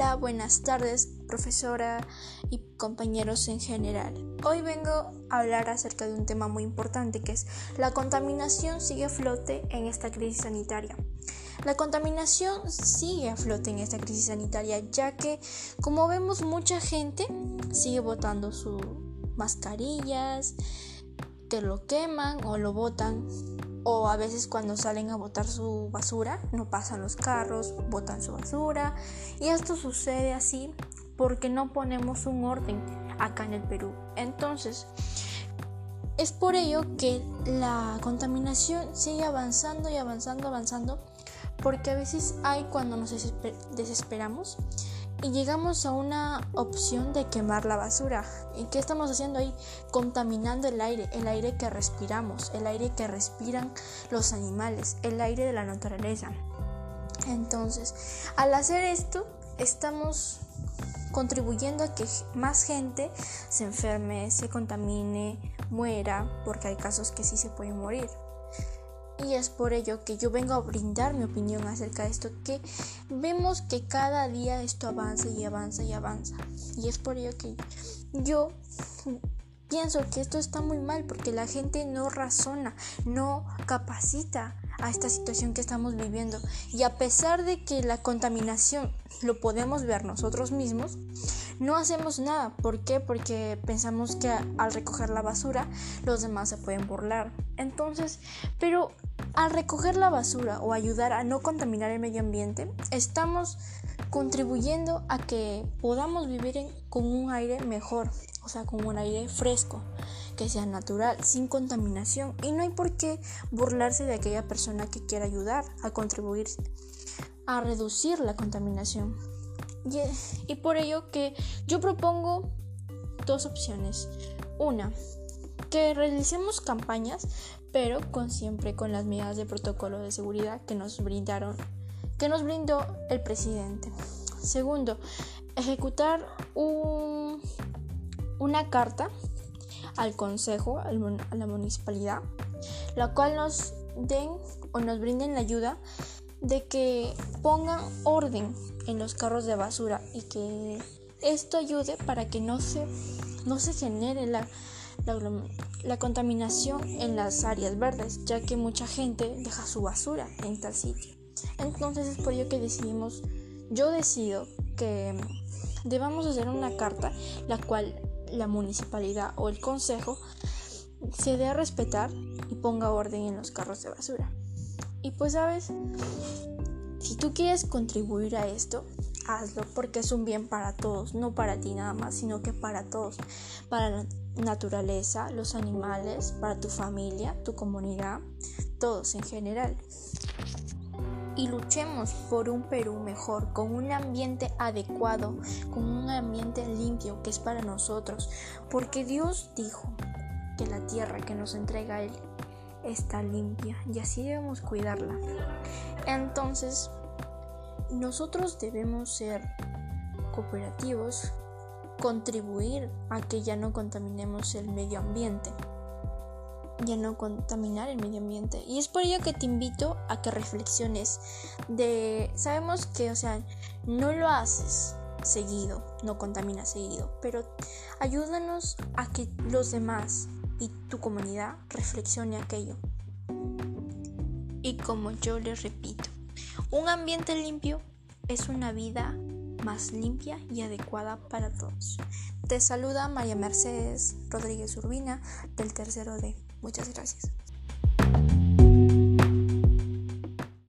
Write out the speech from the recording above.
Hola, buenas tardes, profesora y compañeros en general. Hoy vengo a hablar acerca de un tema muy importante que es la contaminación sigue a flote en esta crisis sanitaria. La contaminación sigue a flote en esta crisis sanitaria ya que como vemos mucha gente sigue botando sus mascarillas, que lo queman o lo botan o a veces cuando salen a botar su basura no pasan los carros, botan su basura y esto sucede así porque no ponemos un orden acá en el Perú. Entonces, es por ello que la contaminación sigue avanzando y avanzando, avanzando, porque a veces hay cuando nos desesperamos y llegamos a una opción de quemar la basura. ¿Y qué estamos haciendo ahí? Contaminando el aire, el aire que respiramos, el aire que respiran los animales, el aire de la naturaleza. Entonces, al hacer esto, estamos contribuyendo a que más gente se enferme, se contamine, muera, porque hay casos que sí se pueden morir. Y es por ello que yo vengo a brindar mi opinión acerca de esto, que vemos que cada día esto avanza y avanza y avanza. Y es por ello que yo pienso que esto está muy mal porque la gente no razona, no capacita a esta situación que estamos viviendo. Y a pesar de que la contaminación lo podemos ver nosotros mismos, no hacemos nada. ¿Por qué? Porque pensamos que al recoger la basura los demás se pueden burlar. Entonces, pero al recoger la basura o ayudar a no contaminar el medio ambiente, estamos contribuyendo a que podamos vivir con un aire mejor, o sea, con un aire fresco, que sea natural, sin contaminación. Y no hay por qué burlarse de aquella persona que quiera ayudar a contribuir a reducir la contaminación. Y, por ello que yo propongo dos opciones. Una, que realicemos campañas, pero con siempre con las medidas de protocolo de seguridad que nos brindaron, que nos brindó el presidente. Segundo, ejecutar un, una carta al consejo, a la municipalidad, la cual nos den o nos brinden la ayuda de que pongan orden en los carros de basura y que esto ayude para que no se, no se genere la, la, contaminación en las áreas verdes, ya que mucha gente deja su basura en tal sitio. Entonces es por ello que decidimos, yo decido que debamos hacer una carta la cual la municipalidad o el consejo se dé a respetar y ponga orden en los carros de basura. Y pues sabes, si tú quieres contribuir a esto, hazlo porque es un bien para todos, no para ti nada más, sino que para todos, para la naturaleza, los animales, para tu familia, tu comunidad, todos en general. Y luchemos por un Perú mejor, con un ambiente adecuado, con un ambiente limpio que es para nosotros, porque Dios dijo que la tierra que nos entrega Él está limpia y así debemos cuidarla. Entonces, nosotros debemos ser cooperativos, contribuir a que ya no contaminemos el medio ambiente, ya no contaminar el medio ambiente. Y es por ello que te invito a que reflexiones de, sabemos que, o sea, no lo haces seguido, no contaminas seguido, pero ayúdanos a que los demás y tu comunidad reflexione aquello. Y como yo les repito, un ambiente limpio es una vida más limpia y adecuada para todos. Te saluda María Mercedes Rodríguez Urbina del tercero D. Muchas gracias.